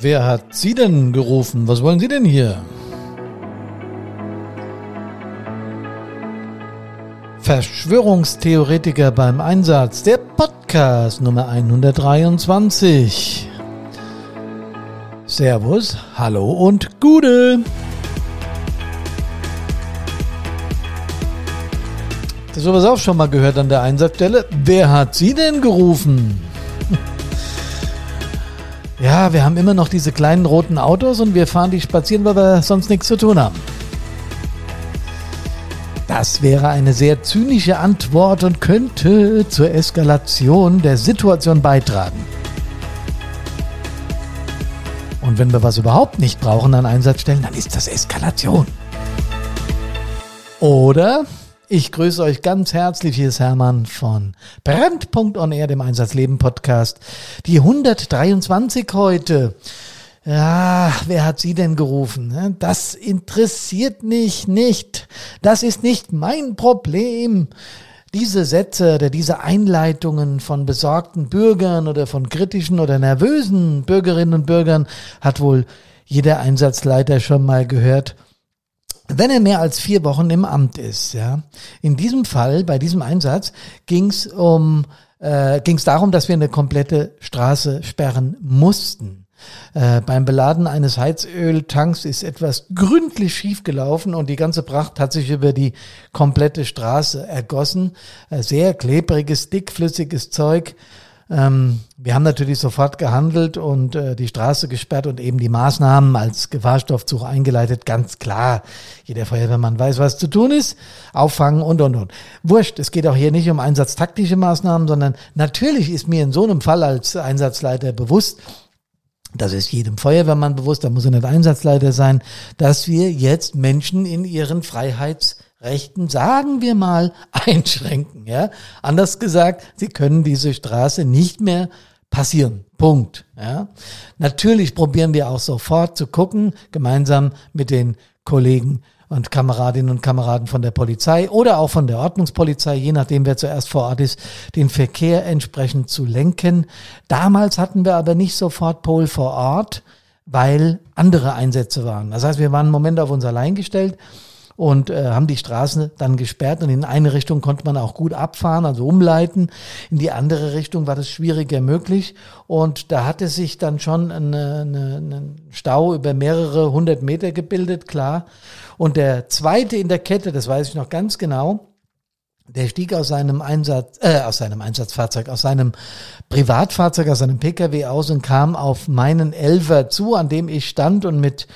Wer hat Sie denn gerufen? Was wollen Sie denn hier? Verschwörungstheoretiker beim Einsatz, der Podcast Nummer 123. Servus, hallo und Gude. Das sowas auch schon mal gehört an der Einsatzstelle. Wer hat Sie denn gerufen? Ja, wir haben immer noch diese kleinen roten Autos und wir fahren die spazieren, weil wir sonst nichts zu tun haben. Das wäre eine sehr zynische Antwort und könnte zur Eskalation der Situation beitragen. Und wenn wir was überhaupt nicht brauchen an Einsatzstellen, dann ist das Eskalation. Oder ich grüße euch ganz herzlich. Hier ist Hermann von Brand.on dem Einsatzleben Podcast. Die 123 heute. Ja, wer hat sie denn gerufen? Das interessiert mich nicht. Das ist nicht mein Problem. Diese Sätze oder diese Einleitungen von besorgten Bürgern oder von kritischen oder nervösen Bürgerinnen und Bürgern hat wohl jeder Einsatzleiter schon mal gehört wenn er mehr als vier Wochen im Amt ist. Ja, in diesem Fall, bei diesem Einsatz, ging es um äh, ging es darum, dass wir eine komplette Straße sperren mussten. Äh, beim Beladen eines Heizöltanks ist etwas gründlich schiefgelaufen und die ganze Pracht hat sich über die komplette Straße ergossen. Äh, sehr klebriges, dickflüssiges Zeug. Ähm, wir haben natürlich sofort gehandelt und äh, die Straße gesperrt und eben die Maßnahmen als Gefahrstoffzug eingeleitet. Ganz klar, jeder Feuerwehrmann weiß, was zu tun ist. Auffangen und, und, und. Wurscht, es geht auch hier nicht um einsatztaktische Maßnahmen, sondern natürlich ist mir in so einem Fall als Einsatzleiter bewusst, das ist jedem Feuerwehrmann bewusst, da muss er nicht Einsatzleiter sein, dass wir jetzt Menschen in ihren Freiheits- Rechten, sagen wir mal, einschränken. Ja? Anders gesagt, sie können diese Straße nicht mehr passieren. Punkt. Ja? Natürlich probieren wir auch sofort zu gucken, gemeinsam mit den Kollegen und Kameradinnen und Kameraden von der Polizei oder auch von der Ordnungspolizei, je nachdem wer zuerst vor Ort ist, den Verkehr entsprechend zu lenken. Damals hatten wir aber nicht sofort Pol vor Ort, weil andere Einsätze waren. Das heißt, wir waren einen Moment auf uns allein gestellt und äh, haben die Straßen dann gesperrt und in eine Richtung konnte man auch gut abfahren, also umleiten. In die andere Richtung war das schwieriger möglich und da hatte sich dann schon ein eine, Stau über mehrere hundert Meter gebildet, klar. Und der zweite in der Kette, das weiß ich noch ganz genau, der stieg aus seinem Einsatz, äh, aus seinem Einsatzfahrzeug, aus seinem Privatfahrzeug, aus seinem Pkw aus und kam auf meinen Elfer zu, an dem ich stand und mit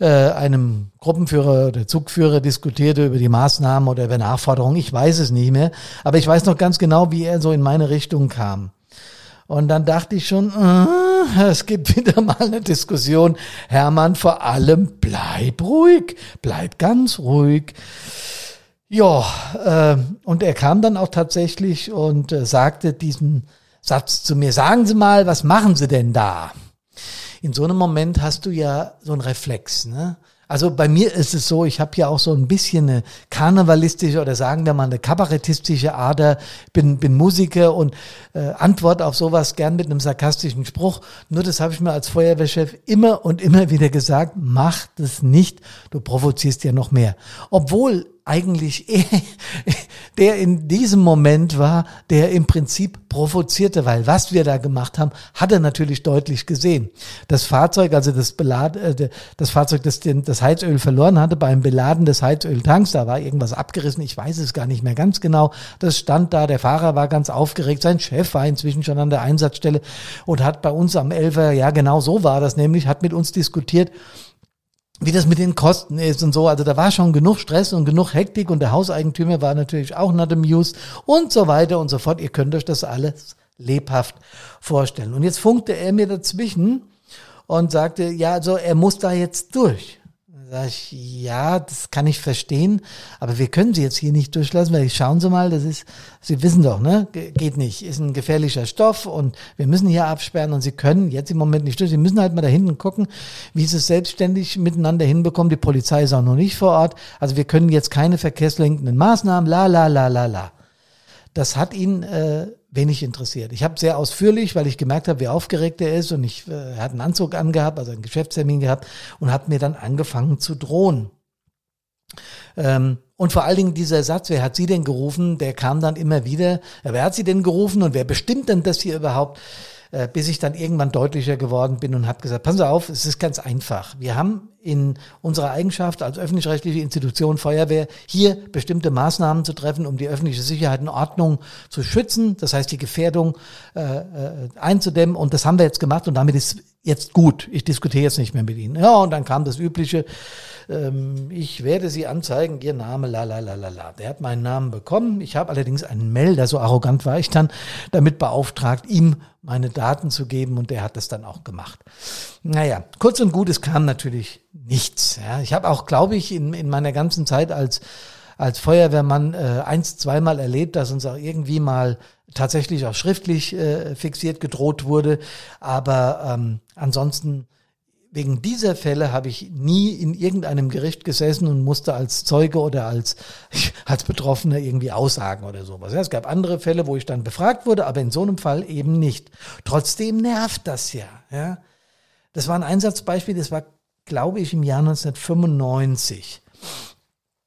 äh, einem Gruppenführer oder Zugführer diskutierte über die Maßnahmen oder über Nachforderungen. Ich weiß es nicht mehr. Aber ich weiß noch ganz genau, wie er so in meine Richtung kam. Und dann dachte ich schon, äh, es gibt wieder mal eine Diskussion. Hermann, vor allem bleib ruhig, bleib ganz ruhig. Ja, äh, und er kam dann auch tatsächlich und äh, sagte diesen Satz zu mir, sagen Sie mal, was machen Sie denn da? In so einem Moment hast du ja so einen Reflex, ne? Also bei mir ist es so, ich habe ja auch so ein bisschen eine karnevalistische oder sagen wir mal eine kabarettistische Ader, bin, bin Musiker und äh, antwort auf sowas gern mit einem sarkastischen Spruch. Nur das habe ich mir als Feuerwehrchef immer und immer wieder gesagt, mach das nicht, du provozierst ja noch mehr. Obwohl eigentlich er, der in diesem Moment war, der im Prinzip provozierte, weil was wir da gemacht haben, hat er natürlich deutlich gesehen. Das Fahrzeug, also das Belad, äh, das Fahrzeug, das den, das Heizöl verloren hatte beim Beladen des Heizöltanks, da war irgendwas abgerissen, ich weiß es gar nicht mehr ganz genau. Das stand da, der Fahrer war ganz aufgeregt, sein Chef war inzwischen schon an der Einsatzstelle und hat bei uns am Elfer, ja genau so war das nämlich, hat mit uns diskutiert, wie das mit den Kosten ist und so. Also da war schon genug Stress und genug Hektik und der Hauseigentümer war natürlich auch not amused und so weiter und so fort. Ihr könnt euch das alles lebhaft vorstellen. Und jetzt funkte er mir dazwischen und sagte, ja, also er muss da jetzt durch. Sag ich, ja, das kann ich verstehen, aber wir können sie jetzt hier nicht durchlassen, weil schauen Sie mal, das ist, Sie wissen doch, ne, geht nicht, ist ein gefährlicher Stoff und wir müssen hier absperren und Sie können jetzt im Moment nicht durch. Sie müssen halt mal da hinten gucken, wie Sie es selbstständig miteinander hinbekommen. Die Polizei ist auch noch nicht vor Ort, also wir können jetzt keine verkehrslenkenden Maßnahmen, la, la, la, la, la. Das hat ihn äh, wenig interessiert. Ich habe sehr ausführlich, weil ich gemerkt habe, wie aufgeregt er ist und ich äh, hat einen Anzug angehabt, also einen Geschäftstermin gehabt und habe mir dann angefangen zu drohen. Ähm, und vor allen Dingen dieser Satz, wer hat sie denn gerufen, der kam dann immer wieder. Wer hat sie denn gerufen und wer bestimmt denn das hier überhaupt? Äh, bis ich dann irgendwann deutlicher geworden bin und habe gesagt, passen Sie auf, es ist ganz einfach. Wir haben in unserer Eigenschaft als öffentlich-rechtliche Institution Feuerwehr hier bestimmte Maßnahmen zu treffen, um die öffentliche Sicherheit und Ordnung zu schützen, das heißt die Gefährdung äh, äh, einzudämmen. Und das haben wir jetzt gemacht und damit ist jetzt gut. Ich diskutiere jetzt nicht mehr mit Ihnen. Ja, und dann kam das übliche, ähm, ich werde Sie anzeigen, Ihr Name, la la la la la. Der hat meinen Namen bekommen. Ich habe allerdings einen Melder, so arrogant war ich dann, damit beauftragt, ihm meine Daten zu geben und der hat das dann auch gemacht. Naja, kurz und gut, es kam natürlich nichts. Ja. Ich habe auch, glaube ich, in, in meiner ganzen Zeit als als Feuerwehrmann äh, eins, zweimal erlebt, dass uns auch irgendwie mal tatsächlich auch schriftlich äh, fixiert gedroht wurde. Aber ähm, ansonsten wegen dieser Fälle habe ich nie in irgendeinem Gericht gesessen und musste als Zeuge oder als, als Betroffener irgendwie aussagen oder sowas. Ja, es gab andere Fälle, wo ich dann befragt wurde, aber in so einem Fall eben nicht. Trotzdem nervt das ja. ja. Das war ein Einsatzbeispiel, das war, glaube ich, im Jahr 1995.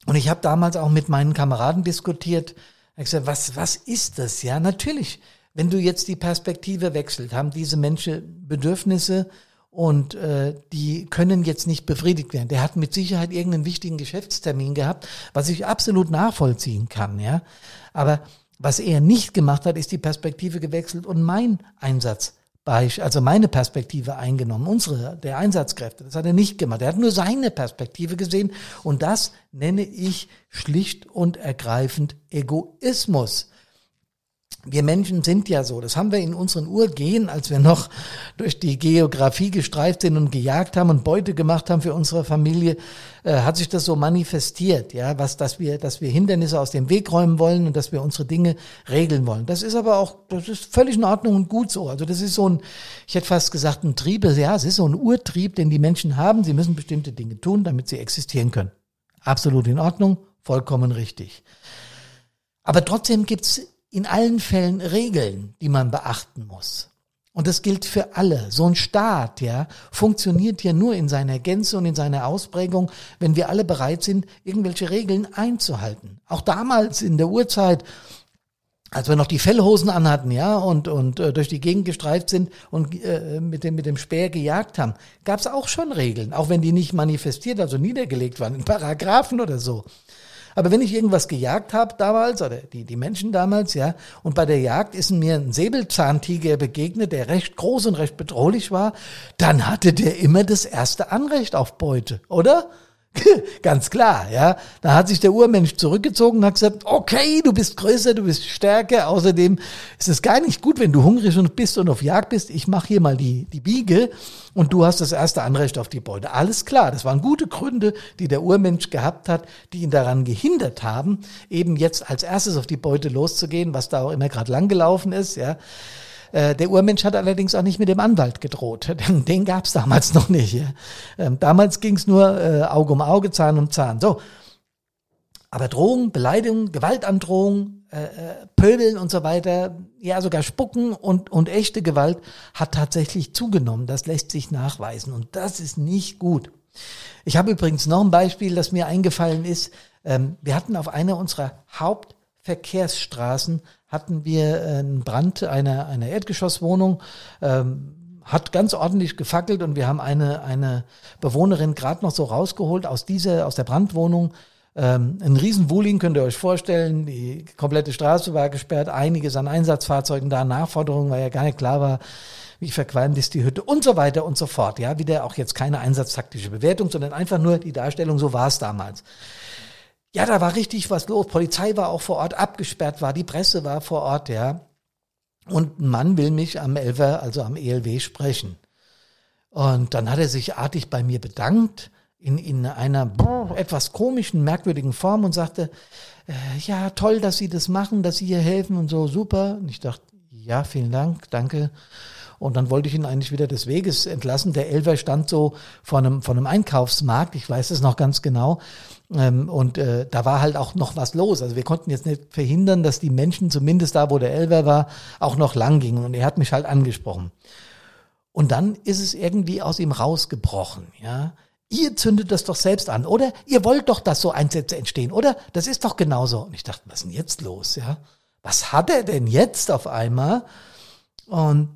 Und ich habe damals auch mit meinen Kameraden diskutiert. Ich gesagt, was, was ist das? Ja, natürlich. Wenn du jetzt die Perspektive wechselt, haben diese Menschen Bedürfnisse, und äh, die können jetzt nicht befriedigt werden. Der hat mit Sicherheit irgendeinen wichtigen Geschäftstermin gehabt, was ich absolut nachvollziehen kann, ja. Aber was er nicht gemacht hat, ist die Perspektive gewechselt und mein Einsatz also meine Perspektive eingenommen, unsere, der Einsatzkräfte. Das hat er nicht gemacht. Er hat nur seine Perspektive gesehen und das nenne ich schlicht und ergreifend Egoismus wir Menschen sind ja so, das haben wir in unseren Urgehen, als wir noch durch die Geografie gestreift sind und gejagt haben und Beute gemacht haben für unsere Familie, äh, hat sich das so manifestiert, ja, was, dass wir, dass wir Hindernisse aus dem Weg räumen wollen und dass wir unsere Dinge regeln wollen. Das ist aber auch, das ist völlig in Ordnung und gut so. Also das ist so ein, ich hätte fast gesagt, ein Trieb, ja, es ist so ein Urtrieb, den die Menschen haben. Sie müssen bestimmte Dinge tun, damit sie existieren können. Absolut in Ordnung, vollkommen richtig. Aber trotzdem gibt's in allen Fällen Regeln, die man beachten muss. Und das gilt für alle. So ein Staat, ja, funktioniert ja nur in seiner Gänze und in seiner Ausprägung, wenn wir alle bereit sind, irgendwelche Regeln einzuhalten. Auch damals in der Urzeit, als wir noch die Fellhosen anhatten, ja, und, und äh, durch die Gegend gestreift sind und äh, mit, dem, mit dem Speer gejagt haben, gab es auch schon Regeln, auch wenn die nicht manifestiert, also niedergelegt waren, in Paragraphen oder so. Aber wenn ich irgendwas gejagt habe damals, oder die, die Menschen damals, ja, und bei der Jagd ist mir ein Säbelzahntiger begegnet, der recht groß und recht bedrohlich war, dann hatte der immer das erste Anrecht auf Beute, oder? Ganz klar, ja. Da hat sich der Urmensch zurückgezogen und hat gesagt, okay, du bist größer, du bist stärker. Außerdem ist es gar nicht gut, wenn du hungrig bist und auf Jagd bist. Ich mache hier mal die, die Biege und du hast das erste Anrecht auf die Beute. Alles klar, das waren gute Gründe, die der Urmensch gehabt hat, die ihn daran gehindert haben, eben jetzt als erstes auf die Beute loszugehen, was da auch immer gerade langgelaufen ist, ja. Äh, der Urmensch hat allerdings auch nicht mit dem Anwalt gedroht. Den, den gab es damals noch nicht. Ja. Ähm, damals ging es nur äh, Auge um Auge, Zahn um Zahn. So. Aber Drohung, Beleidigung, Gewaltandrohung, äh, äh, Pöbeln und so weiter, ja sogar Spucken und, und echte Gewalt hat tatsächlich zugenommen. Das lässt sich nachweisen und das ist nicht gut. Ich habe übrigens noch ein Beispiel, das mir eingefallen ist. Ähm, wir hatten auf einer unserer Hauptverkehrsstraßen hatten wir einen Brand einer, einer Erdgeschosswohnung. Ähm, hat ganz ordentlich gefackelt und wir haben eine, eine Bewohnerin gerade noch so rausgeholt aus dieser, aus der Brandwohnung. Ähm, ein Riesenwuling könnt ihr euch vorstellen. Die komplette Straße war gesperrt, einiges an Einsatzfahrzeugen da, Nachforderungen, weil ja gar nicht klar war, wie verqualmt ist die Hütte und so weiter und so fort. Ja, wieder auch jetzt keine einsatztaktische Bewertung, sondern einfach nur die Darstellung, so war es damals. Ja, da war richtig was los. Polizei war auch vor Ort, abgesperrt war, die Presse war vor Ort, ja. Und ein Mann will mich am Elfer, also am ELW, sprechen. Und dann hat er sich artig bei mir bedankt, in, in einer etwas komischen, merkwürdigen Form und sagte, äh, ja, toll, dass Sie das machen, dass Sie hier helfen und so, super. Und ich dachte, ja, vielen Dank, danke. Und dann wollte ich ihn eigentlich wieder des Weges entlassen. Der Elfer stand so vor einem, vor einem Einkaufsmarkt, ich weiß es noch ganz genau. Ähm, und äh, da war halt auch noch was los. Also wir konnten jetzt nicht verhindern, dass die Menschen zumindest da, wo der Elver war, auch noch lang gingen. Und er hat mich halt angesprochen. Und dann ist es irgendwie aus ihm rausgebrochen, ja. Ihr zündet das doch selbst an, oder? Ihr wollt doch, dass so Einsätze entstehen, oder? Das ist doch genauso. Und ich dachte, was ist denn jetzt los, ja? Was hat er denn jetzt auf einmal? Und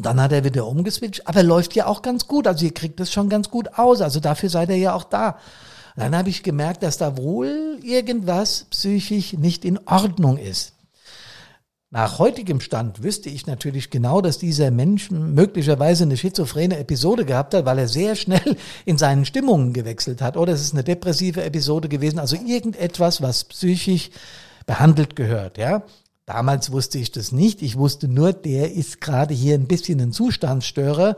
dann hat er wieder umgeswitcht, aber läuft ja auch ganz gut. Also ihr kriegt das schon ganz gut aus. Also dafür seid ihr ja auch da. Dann habe ich gemerkt, dass da wohl irgendwas psychisch nicht in Ordnung ist. Nach heutigem Stand wüsste ich natürlich genau, dass dieser Mensch möglicherweise eine schizophrene Episode gehabt hat, weil er sehr schnell in seinen Stimmungen gewechselt hat. Oder es ist eine depressive Episode gewesen, also irgendetwas, was psychisch behandelt gehört, ja. Damals wusste ich das nicht. Ich wusste nur, der ist gerade hier ein bisschen ein Zustandsstörer.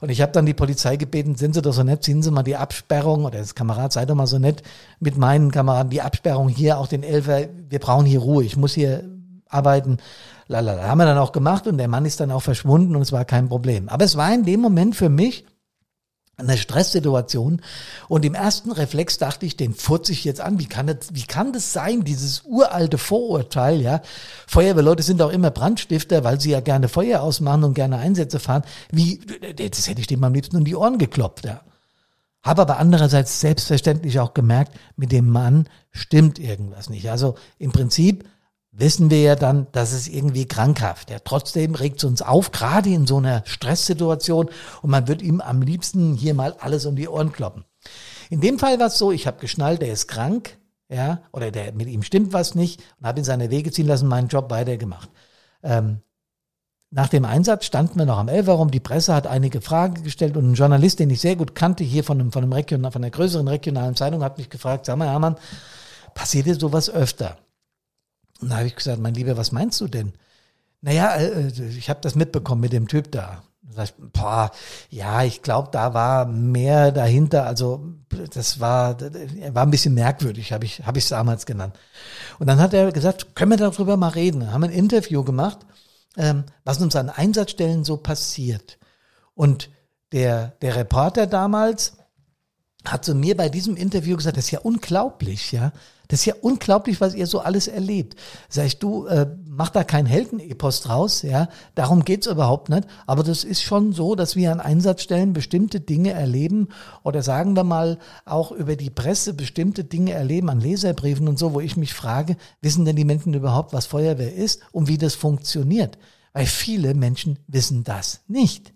Und ich habe dann die Polizei gebeten, sind Sie doch so nett, ziehen Sie mal die Absperrung, oder das Kamerad, sei doch mal so nett, mit meinen Kameraden die Absperrung hier, auch den Elfer, wir brauchen hier Ruhe, ich muss hier arbeiten. Lalala. Haben wir dann auch gemacht und der Mann ist dann auch verschwunden und es war kein Problem. Aber es war in dem Moment für mich eine Stresssituation und im ersten Reflex dachte ich, den furze ich jetzt an. Wie kann das, wie kann das sein, dieses uralte Vorurteil, ja? Feuerwehrleute sind auch immer Brandstifter, weil sie ja gerne Feuer ausmachen und gerne Einsätze fahren. Wie, das hätte ich dem am liebsten um die Ohren geklopft, ja. Habe aber andererseits selbstverständlich auch gemerkt, mit dem Mann stimmt irgendwas nicht. Also im Prinzip wissen wir ja dann, dass es irgendwie krankhaft. Ja, trotzdem regt es uns auf, gerade in so einer Stresssituation und man wird ihm am liebsten hier mal alles um die Ohren kloppen. In dem Fall war es so, ich habe geschnallt, der ist krank, ja, oder der mit ihm stimmt was nicht und habe ihn seine Wege ziehen lassen, meinen Job weitergemacht. Ähm, nach dem Einsatz standen wir noch am Elferraum. Die Presse hat einige Fragen gestellt und ein Journalist, den ich sehr gut kannte, hier von einem, von einem regional, von einer größeren regionalen Zeitung, hat mich gefragt, sag mal, Hermann, passiert dir sowas öfter? Und da habe ich gesagt, mein Lieber, was meinst du denn? Naja, äh, äh ich habe das mitbekommen mit dem Typ da. Da ich, boah, ja, ich glaube, da war mehr dahinter. Also das war, war ein bisschen merkwürdig, habe ich, habe ich damals genannt. Und dann hat er gesagt, können wir darüber mal reden? Haben ein Interview gemacht, ähm, was uns an Einsatzstellen so passiert. Und der, der Reporter damals hat zu mir bei diesem Interview gesagt, das ist ja unglaublich, ja. Das ist ja unglaublich, was ihr so alles erlebt. Sag ich, du, äh, mach da kein Heldenepos draus, ja. Darum geht's überhaupt nicht. Aber das ist schon so, dass wir an Einsatzstellen bestimmte Dinge erleben oder sagen wir mal auch über die Presse bestimmte Dinge erleben an Leserbriefen und so, wo ich mich frage, wissen denn die Menschen überhaupt, was Feuerwehr ist und wie das funktioniert? Weil viele Menschen wissen das nicht.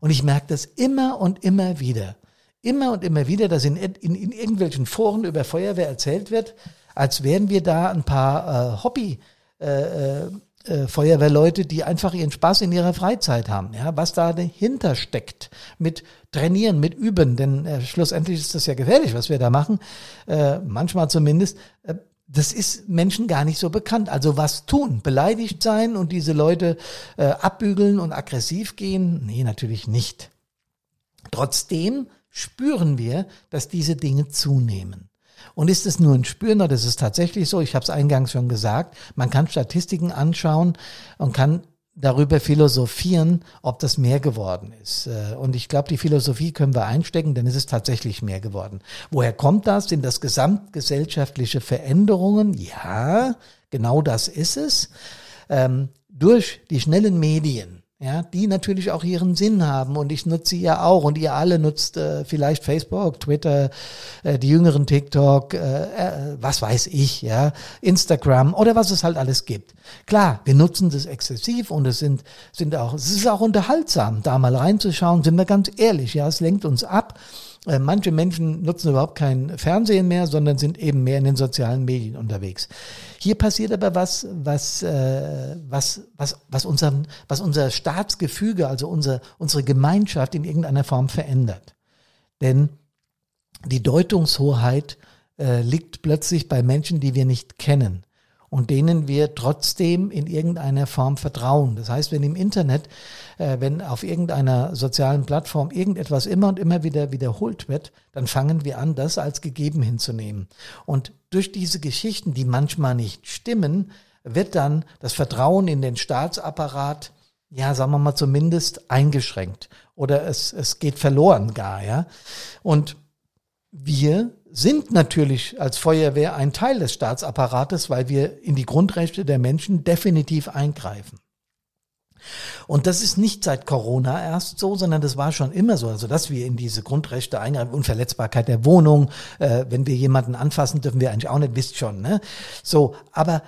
Und ich merke das immer und immer wieder immer und immer wieder, dass in, in, in irgendwelchen Foren über Feuerwehr erzählt wird, als wären wir da ein paar äh, Hobby äh, äh, äh, Feuerwehrleute, die einfach ihren Spaß in ihrer Freizeit haben. Ja, was da dahinter steckt mit Trainieren, mit Üben, denn äh, schlussendlich ist das ja gefährlich, was wir da machen, äh, manchmal zumindest. Äh, das ist Menschen gar nicht so bekannt. Also was tun? Beleidigt sein und diese Leute äh, abbügeln und aggressiv gehen? Nee, natürlich nicht. Trotzdem spüren wir, dass diese Dinge zunehmen. Und ist es nur ein Spüren oder ist es tatsächlich so? Ich habe es eingangs schon gesagt. Man kann Statistiken anschauen und kann darüber philosophieren, ob das mehr geworden ist. Äh, und ich glaube, die Philosophie können wir einstecken, denn es ist tatsächlich mehr geworden. Woher kommt das? Sind das gesamtgesellschaftliche Veränderungen? Ja, genau das ist es. Ähm, durch die schnellen Medien ja, die natürlich auch ihren Sinn haben und ich nutze sie ja auch und ihr alle nutzt äh, vielleicht Facebook, Twitter, äh, die jüngeren TikTok, äh, äh, was weiß ich, ja, Instagram oder was es halt alles gibt. Klar, wir nutzen das exzessiv und es sind, sind auch, es ist auch unterhaltsam, da mal reinzuschauen, sind wir ganz ehrlich, ja, es lenkt uns ab äh, manche Menschen nutzen überhaupt kein Fernsehen mehr, sondern sind eben mehr in den sozialen Medien unterwegs. Hier passiert aber was, was, äh, was, was, was, unser, was unser Staatsgefüge, also unser, unsere Gemeinschaft in irgendeiner Form verändert. Denn die Deutungshoheit äh, liegt plötzlich bei Menschen, die wir nicht kennen und denen wir trotzdem in irgendeiner Form vertrauen. Das heißt, wenn im Internet, äh, wenn auf irgendeiner sozialen Plattform irgendetwas immer und immer wieder wiederholt wird, dann fangen wir an, das als gegeben hinzunehmen. Und durch diese Geschichten, die manchmal nicht stimmen, wird dann das Vertrauen in den Staatsapparat, ja, sagen wir mal zumindest eingeschränkt oder es, es geht verloren gar, ja. Und wir sind natürlich als Feuerwehr ein Teil des Staatsapparates, weil wir in die Grundrechte der Menschen definitiv eingreifen. Und das ist nicht seit Corona erst so, sondern das war schon immer so. Also, dass wir in diese Grundrechte eingreifen, Unverletzbarkeit der Wohnung, äh, wenn wir jemanden anfassen, dürfen wir eigentlich auch nicht, wisst schon, ne? So, aber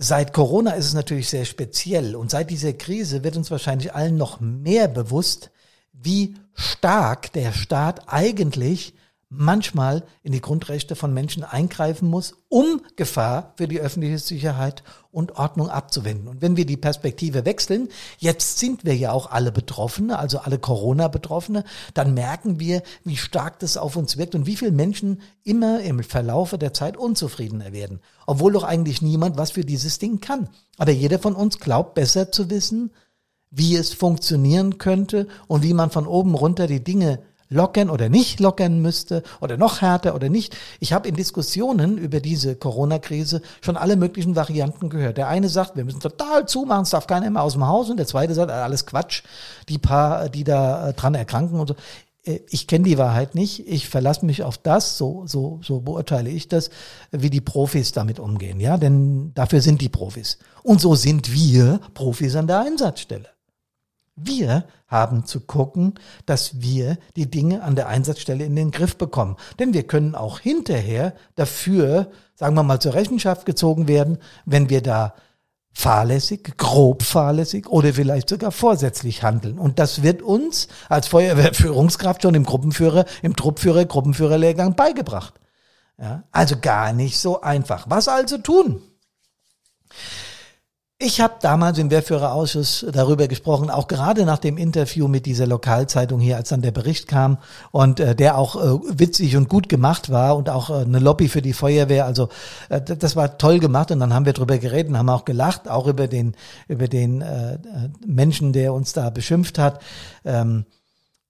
Seit Corona ist es natürlich sehr speziell und seit dieser Krise wird uns wahrscheinlich allen noch mehr bewusst, wie stark der Staat eigentlich manchmal in die Grundrechte von Menschen eingreifen muss, um Gefahr für die öffentliche Sicherheit und Ordnung abzuwenden. Und wenn wir die Perspektive wechseln, jetzt sind wir ja auch alle Betroffene, also alle Corona-Betroffene, dann merken wir, wie stark das auf uns wirkt und wie viele Menschen immer im Verlaufe der Zeit unzufriedener werden. Obwohl doch eigentlich niemand was für dieses Ding kann. Aber jeder von uns glaubt besser zu wissen, wie es funktionieren könnte und wie man von oben runter die Dinge lockern oder nicht lockern müsste oder noch härter oder nicht. Ich habe in Diskussionen über diese Corona-Krise schon alle möglichen Varianten gehört. Der eine sagt, wir müssen total zumachen, es darf keiner mehr aus dem Haus und der zweite sagt, alles Quatsch, die paar, die da äh, dran erkranken und so. Äh, ich kenne die Wahrheit nicht. Ich verlasse mich auf das, so, so, so beurteile ich das, wie die Profis damit umgehen. Ja, denn dafür sind die Profis. Und so sind wir Profis an der Einsatzstelle. Wir haben zu gucken, dass wir die Dinge an der Einsatzstelle in den Griff bekommen. Denn wir können auch hinterher dafür, sagen wir mal, zur Rechenschaft gezogen werden, wenn wir da fahrlässig, grob fahrlässig oder vielleicht sogar vorsätzlich handeln. Und das wird uns als Feuerwehrführungskraft schon im Gruppenführer, im Truppführer, Gruppenführerlehrgang beigebracht. Ja, also gar nicht so einfach. Was also tun? Ich habe damals im Wehrführerausschuss darüber gesprochen, auch gerade nach dem Interview mit dieser Lokalzeitung hier, als dann der Bericht kam und äh, der auch äh, witzig und gut gemacht war und auch äh, eine Lobby für die Feuerwehr. Also äh, das war toll gemacht und dann haben wir drüber geredet und haben auch gelacht, auch über den über den äh, Menschen, der uns da beschimpft hat. Ähm,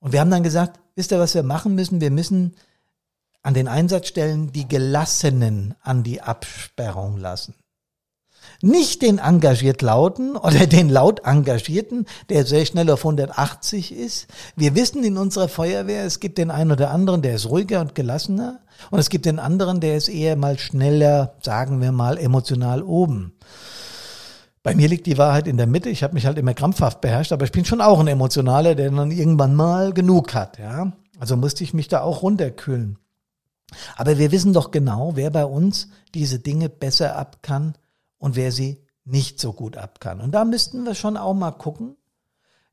und wir haben dann gesagt, wisst ihr, was wir machen müssen? Wir müssen an den Einsatzstellen die Gelassenen an die Absperrung lassen. Nicht den engagiert Lauten oder den laut Engagierten, der sehr schnell auf 180 ist. Wir wissen in unserer Feuerwehr, es gibt den einen oder anderen, der ist ruhiger und gelassener. Und es gibt den anderen, der ist eher mal schneller, sagen wir mal, emotional oben. Bei mir liegt die Wahrheit in der Mitte. Ich habe mich halt immer krampfhaft beherrscht, aber ich bin schon auch ein Emotionaler, der dann irgendwann mal genug hat. Ja, also musste ich mich da auch runterkühlen. Aber wir wissen doch genau, wer bei uns diese Dinge besser ab kann und wer sie nicht so gut ab kann. Und da müssten wir schon auch mal gucken,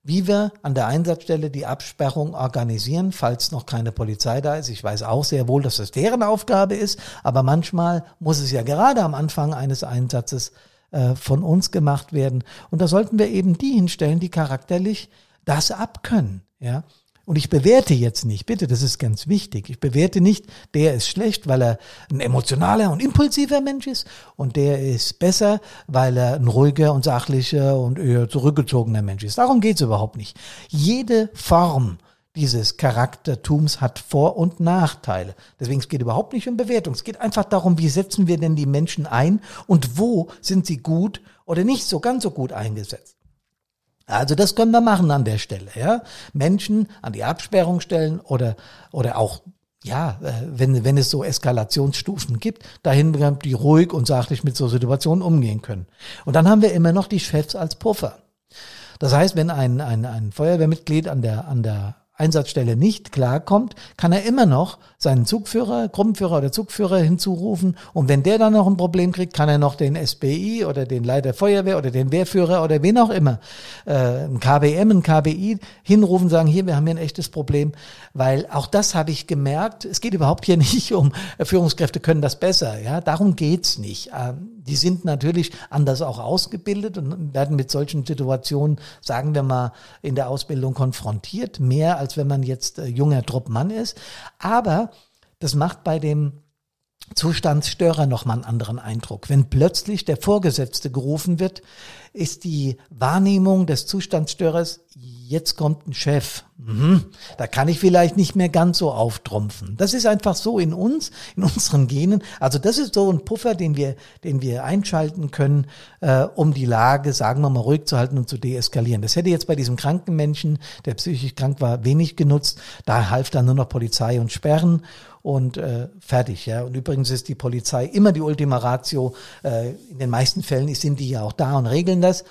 wie wir an der Einsatzstelle die Absperrung organisieren, falls noch keine Polizei da ist. Ich weiß auch sehr wohl, dass das deren Aufgabe ist, aber manchmal muss es ja gerade am Anfang eines Einsatzes äh, von uns gemacht werden. Und da sollten wir eben die hinstellen, die charakterlich das abkönnen. Ja, und ich bewerte jetzt nicht, bitte, das ist ganz wichtig. Ich bewerte nicht, der ist schlecht, weil er ein emotionaler und impulsiver Mensch ist und der ist besser, weil er ein ruhiger und sachlicher und eher zurückgezogener Mensch ist. Darum geht's überhaupt nicht. Jede Form dieses Charaktertums hat Vor- und Nachteile. Deswegen es geht überhaupt nicht um Bewertung. Es geht einfach darum, wie setzen wir denn die Menschen ein und wo sind sie gut oder nicht so ganz so gut eingesetzt. Also das können wir machen an der Stelle, ja. Menschen an die Absperrung stellen oder, oder auch, ja, äh, wenn, wenn es so Eskalationsstufen gibt, dahin, die ruhig und sachlich mit so Situationen umgehen können. Und dann haben wir immer noch die Chefs als Puffer. Das heißt, wenn ein, ein, ein Feuerwehrmitglied an der, an der Einsatzstelle nicht klarkommt, kann er immer noch seinen Zugführer, Gruppenführer oder Zugführer hinzurufen. Und wenn der dann noch ein Problem kriegt, kann er noch den SBI oder den Leiter Feuerwehr oder den Wehrführer oder wen auch immer, äh, ein KBM, ein KBI hinrufen, sagen, hier, wir haben hier ein echtes Problem. Weil auch das habe ich gemerkt, es geht überhaupt hier nicht um Führungskräfte können das besser. Ja, darum geht's nicht. Ähm, die sind natürlich anders auch ausgebildet und werden mit solchen Situationen, sagen wir mal, in der Ausbildung konfrontiert, mehr als wenn man jetzt äh, junger Truppmann ist. Aber das macht bei dem Zustandsstörer nochmal einen anderen Eindruck. Wenn plötzlich der Vorgesetzte gerufen wird, ist die Wahrnehmung des Zustandsstörers, jetzt kommt ein Chef. Mhm. Da kann ich vielleicht nicht mehr ganz so auftrumpfen. Das ist einfach so in uns, in unseren Genen. Also das ist so ein Puffer, den wir, den wir einschalten können, äh, um die Lage, sagen wir mal, ruhig zu halten und zu deeskalieren. Das hätte jetzt bei diesem kranken Menschen, der psychisch krank war, wenig genutzt. Da half dann nur noch Polizei und Sperren. Und äh, fertig. Ja. Und übrigens ist die Polizei immer die Ultima Ratio. Äh, in den meisten Fällen sind die ja auch da und regeln das.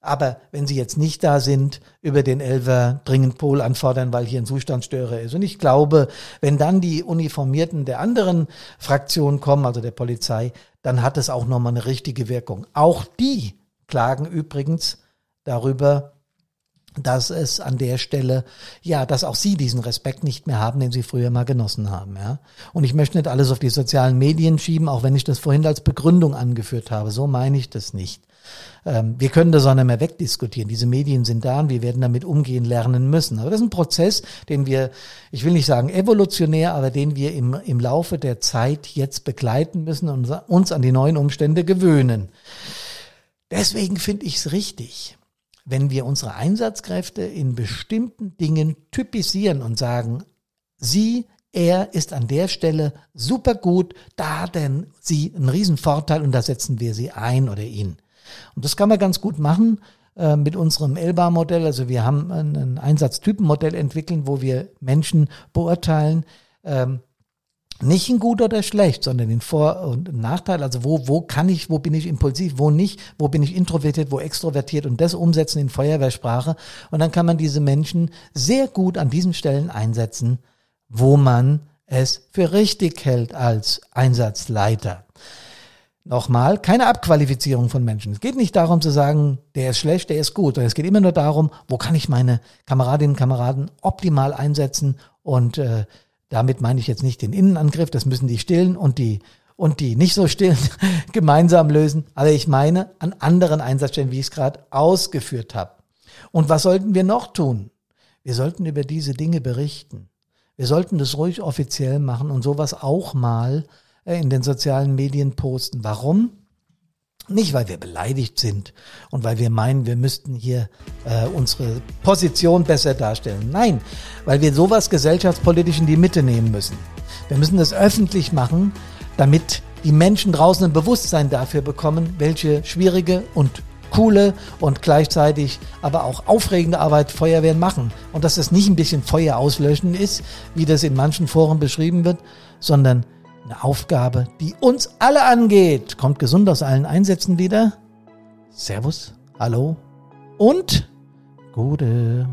Aber wenn sie jetzt nicht da sind, über den Elver dringend Pol anfordern, weil hier ein Zustandsstörer ist. Und ich glaube, wenn dann die Uniformierten der anderen Fraktionen kommen, also der Polizei, dann hat es auch nochmal eine richtige Wirkung. Auch die klagen übrigens darüber, dass es an der Stelle, ja, dass auch sie diesen Respekt nicht mehr haben, den sie früher mal genossen haben, ja. Und ich möchte nicht alles auf die sozialen Medien schieben, auch wenn ich das vorhin als Begründung angeführt habe. So meine ich das nicht. Ähm, wir können das auch nicht mehr wegdiskutieren. Diese Medien sind da und wir werden damit umgehen lernen müssen. Aber das ist ein Prozess, den wir, ich will nicht sagen evolutionär, aber den wir im, im Laufe der Zeit jetzt begleiten müssen und uns an die neuen Umstände gewöhnen. Deswegen finde ich es richtig, wenn wir unsere Einsatzkräfte in bestimmten Dingen typisieren und sagen, sie, er ist an der Stelle super gut, da hat denn sie einen riesen Vorteil und da setzen wir sie ein oder ihn. Und das kann man ganz gut machen äh, mit unserem Elba-Modell. Also wir haben ein, ein Einsatztypenmodell entwickelt, wo wir Menschen beurteilen, ähm, nicht in gut oder schlecht, sondern in Vor- und Nachteil. Also wo, wo kann ich, wo bin ich impulsiv, wo nicht, wo bin ich introvertiert, wo extrovertiert und das umsetzen in Feuerwehrsprache. Und dann kann man diese Menschen sehr gut an diesen Stellen einsetzen, wo man es für richtig hält als Einsatzleiter. Nochmal, keine Abqualifizierung von Menschen. Es geht nicht darum zu sagen, der ist schlecht, der ist gut, sondern es geht immer nur darum, wo kann ich meine Kameradinnen und Kameraden optimal einsetzen und äh, damit meine ich jetzt nicht den Innenangriff, das müssen die stillen und die und die nicht so stillen gemeinsam lösen. Aber ich meine an anderen Einsatzstellen, wie ich es gerade ausgeführt habe. Und was sollten wir noch tun? Wir sollten über diese Dinge berichten. Wir sollten das ruhig offiziell machen und sowas auch mal äh, in den sozialen Medien posten. Warum? Nicht, weil wir beleidigt sind und weil wir meinen, wir müssten hier äh, unsere Position besser darstellen. Nein, weil wir sowas gesellschaftspolitisch in die Mitte nehmen müssen. Wir müssen das öffentlich machen, damit die Menschen draußen ein Bewusstsein dafür bekommen, welche schwierige und coole und gleichzeitig aber auch aufregende Arbeit Feuerwehren machen. Und dass das nicht ein bisschen Feuer auslöschen ist, wie das in manchen Foren beschrieben wird, sondern eine Aufgabe, die uns alle angeht. Kommt gesund aus allen Einsätzen wieder. Servus, hallo und gute.